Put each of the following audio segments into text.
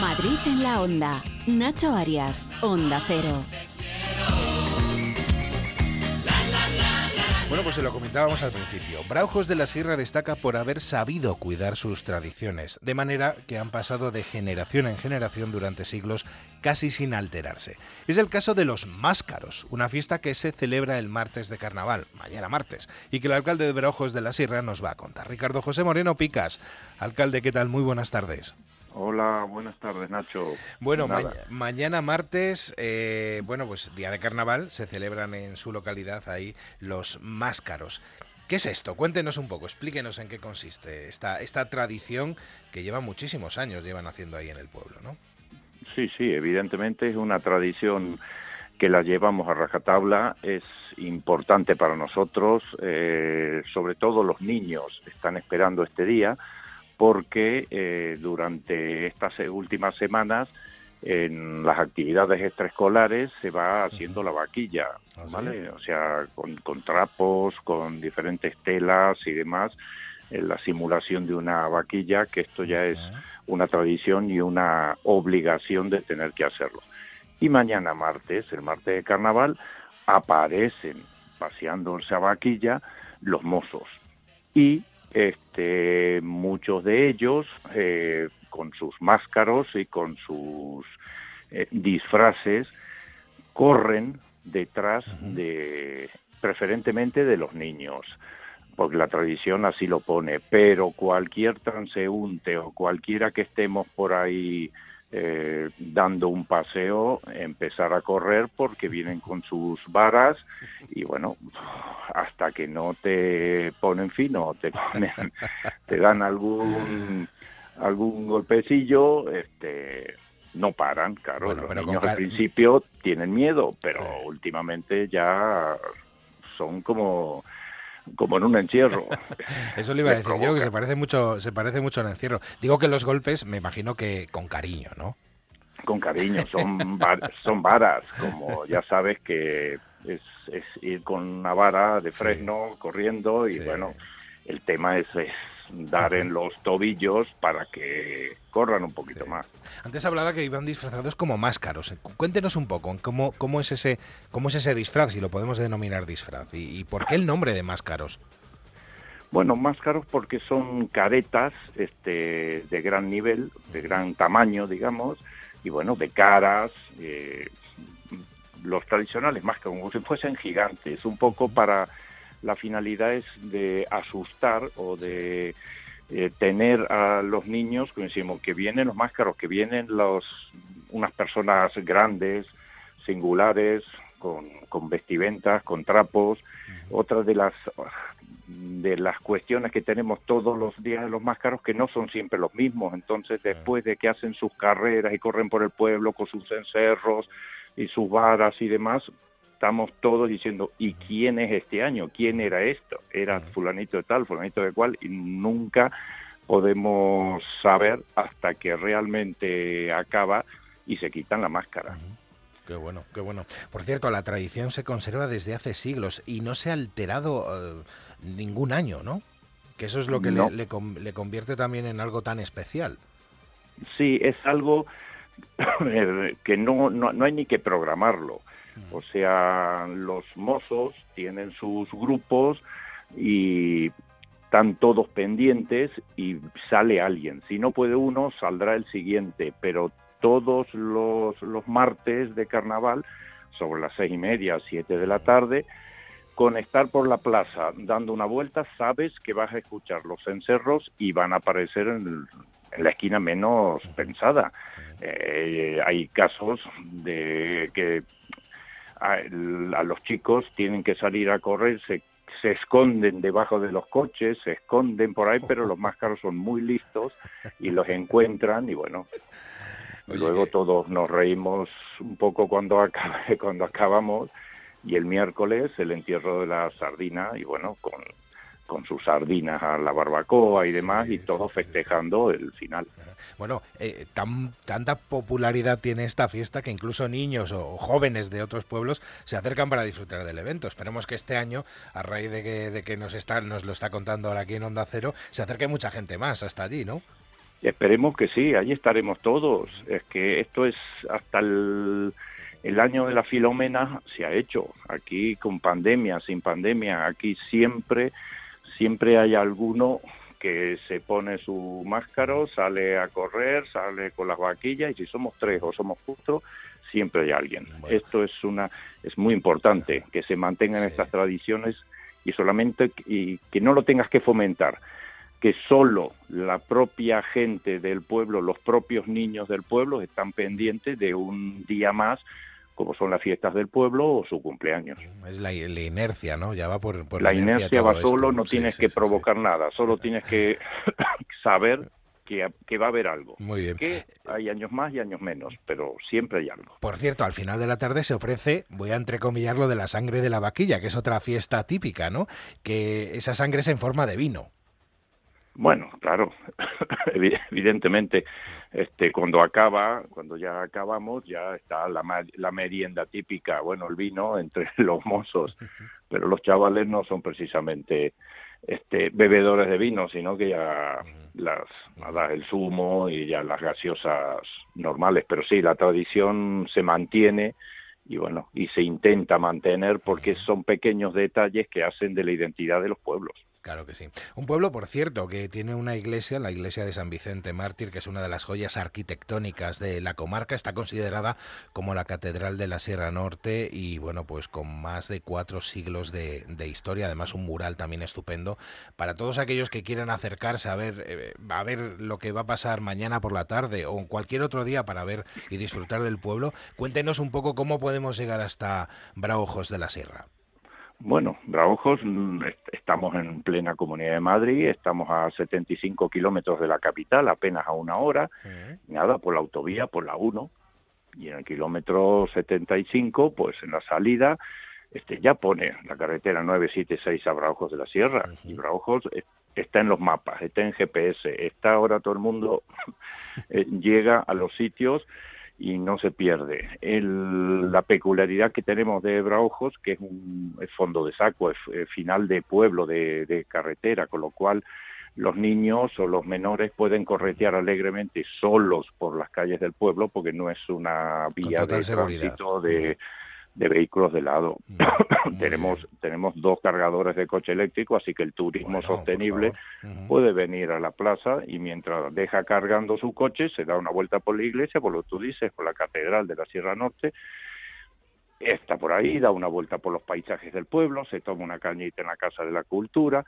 Madrid en la onda. Nacho Arias, Onda Cero. Bueno, pues se lo comentábamos al principio. Braujos de la Sierra destaca por haber sabido cuidar sus tradiciones, de manera que han pasado de generación en generación durante siglos casi sin alterarse. Es el caso de los Máscaros, una fiesta que se celebra el martes de carnaval, mañana martes, y que el alcalde de Braujos de la Sierra nos va a contar. Ricardo José Moreno Picas. Alcalde, ¿qué tal? Muy buenas tardes. Hola, buenas tardes, Nacho. Bueno, mañana martes, eh, bueno, pues día de carnaval, se celebran en su localidad ahí los máscaros. ¿Qué es esto? Cuéntenos un poco, explíquenos en qué consiste esta, esta tradición que lleva muchísimos años, llevan haciendo ahí en el pueblo, ¿no? Sí, sí, evidentemente es una tradición que la llevamos a rajatabla, es importante para nosotros, eh, sobre todo los niños están esperando este día porque eh, durante estas últimas semanas en las actividades extraescolares se va haciendo la vaquilla, ¿Ah, ¿vale? O sea, con, con, trapos, con diferentes telas y demás, en la simulación de una vaquilla, que esto ya es una tradición y una obligación de tener que hacerlo. Y mañana martes, el martes de carnaval, aparecen paseándose a vaquilla los mozos. Y este, muchos de ellos eh, con sus máscaros y con sus eh, disfraces corren detrás de preferentemente de los niños porque la tradición así lo pone pero cualquier transeúnte o cualquiera que estemos por ahí eh, dando un paseo, empezar a correr porque vienen con sus varas y bueno, hasta que no te ponen fino, te ponen, te dan algún algún golpecillo, este no paran, claro, los niños al principio tienen miedo, pero últimamente ya son como como en un encierro. Eso le iba a decir yo, que se parece mucho, se parece mucho al encierro. Digo que los golpes, me imagino que con cariño, ¿no? Con cariño, son, son varas, como ya sabes que es, ir con una vara de fresno corriendo y bueno, el tema es, es dar en los tobillos para que corran un poquito más. Antes hablaba que iban disfrazados como máscaros. Cuéntenos un poco cómo, cómo, es, ese, cómo es ese disfraz, si lo podemos denominar disfraz, y, por qué el nombre de máscaros. Bueno, máscaros porque son caretas este, de gran nivel, de gran tamaño, digamos, y bueno, de caras, eh, los tradicionales máscaros, como si fuesen gigantes, un poco para la finalidad es de asustar o de eh, tener a los niños, como decimos, que vienen los máscaros, que vienen los, unas personas grandes, singulares, con, con vestimentas, con trapos. Otra de las de las cuestiones que tenemos todos los días de los máscaros que no son siempre los mismos. Entonces, después de que hacen sus carreras y corren por el pueblo con sus encerros y sus varas y demás, estamos todos diciendo, ¿y quién es este año? ¿Quién era esto? Era fulanito de tal, fulanito de cual, y nunca podemos saber hasta que realmente acaba y se quitan la máscara. Qué bueno, qué bueno. Por cierto, la tradición se conserva desde hace siglos y no se ha alterado eh, ningún año, ¿no? Que eso es lo que le, le, convierte también en algo tan especial. Sí, es algo que no, no, no hay ni que programarlo. O sea, los mozos tienen sus grupos y están todos pendientes y sale alguien. Si no puede uno, saldrá el siguiente, pero todos los, los martes de carnaval, sobre las seis y media, siete de la tarde, con estar por la plaza dando una vuelta, sabes que vas a escuchar los encerros y van a aparecer en, la esquina menos pensada. Eh, hay casos de que a, los chicos tienen que salir a correr, se, se esconden debajo de los coches, se esconden por ahí, pero los máscaros son muy listos y los encuentran y bueno, luego eh, todos nos reímos un poco cuando, cuando acabamos y el miércoles el entierro de la sardina y bueno, con, con sus sardinas a la barbacoa y demás, y todos festejando el final. Bueno, eh, tan, tanta popularidad tiene esta fiesta que incluso niños o jóvenes de otros pueblos se acercan para disfrutar del evento. Esperemos que este año, a raíz de que, de que nos, está, nos lo está contando ahora aquí en Onda Cero, se acerque mucha gente más hasta allí, ¿no? Esperemos que sí, ahí estaremos todos. Es que esto es hasta el, el año de la Filomena se ha hecho. Aquí con pandemia, sin pandemia, aquí siempre, siempre hay alguno que se pone su máscaro, sale a correr, sale con las vaquillas y si somos tres o somos cuatro, siempre hay alguien. Esto es una es muy importante que se mantengan estas tradiciones y solamente y que no lo tengas que fomentar, que solo la propia gente del pueblo, los propios niños del pueblo están pendientes de un día más como son las fiestas del pueblo o su cumpleaños. Es la, inercia, ¿no? Ya va por, la, inercia, va solo, no tienes que provocar nada, solo tienes que saber que, que, va a haber algo. Muy bien. Que hay años más y años menos, pero siempre hay algo. Por cierto, al final de la tarde se ofrece, voy a entrecomillar lo de la sangre de la vaquilla, que es otra fiesta típica, ¿no? Que esa sangre es en forma de vino. Bueno, claro, evidentemente, este, cuando acaba, cuando ya acabamos, ya está la, la merienda típica, bueno, el vino entre los mozos, pero los chavales no son precisamente este, bebedores de vino, sino que ya las, nada, el zumo y ya las gaseosas normales, pero sí, la tradición se mantiene y bueno, y se intenta mantener porque son pequeños detalles que hacen de la identidad de los pueblos. Claro que sí. Un pueblo, por cierto, que tiene una iglesia, la iglesia de San Vicente Mártir, que es una de las joyas arquitectónicas de la comarca, está considerada como la catedral de la Sierra Norte y bueno, pues con más de cuatro siglos de, historia, además un mural también estupendo. Para todos aquellos que quieran acercarse a ver, eh, a ver lo que va a pasar mañana por la tarde o en cualquier otro día para ver y disfrutar del pueblo, cuéntenos un poco cómo podemos llegar hasta Braojos de la Sierra. Bueno, Braojos, mm, estamos en plena Comunidad de Madrid, estamos a 75 kilómetros de la capital, apenas a una hora, nada, por la autovía, por la 1, y en el kilómetro 75, pues en la salida, este ya pone la carretera 976 a Braojos de la Sierra, y Braojos está en los mapas, está en GPS, está ahora todo el mundo, eh, llega a los sitios y no se pierde. El, la peculiaridad que tenemos de Braojos, que es un fondo de saco, es, final de pueblo, de, carretera, con lo cual los niños o los menores pueden corretear alegremente solos por las calles del pueblo porque no es una vía de tránsito de de vehículos de lado. Mm, tenemos tenemos dos cargadores de coche eléctrico, así que el turismo sostenible puede venir a la plaza y mientras deja cargando su coche se da una vuelta por la iglesia, por lo que tú dices, por la catedral de la Sierra Norte, está por ahí, da una vuelta por los paisajes del pueblo, se toma una cañita en la Casa de la Cultura,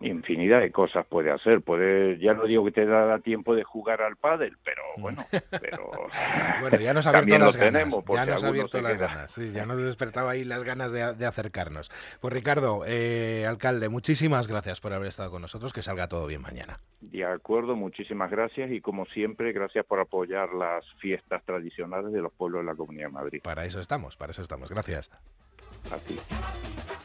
infinidad de cosas puede hacer. Puede, ya no digo que te da tiempo de jugar al pádel, pero mm. bueno, pero bueno, ya nos ha abierto las ganas. ya nos ha abierto las ganas. Sí, ya nos despertaba ahí las ganas de, acercarnos. Pues Ricardo, eh, alcalde, muchísimas gracias por haber estado con nosotros. Que salga todo bien mañana. De acuerdo, muchísimas gracias y como siempre, gracias por apoyar las fiestas tradicionales de los pueblos de la Comunidad de Madrid. Para eso estamos, para eso estamos. Gracias. A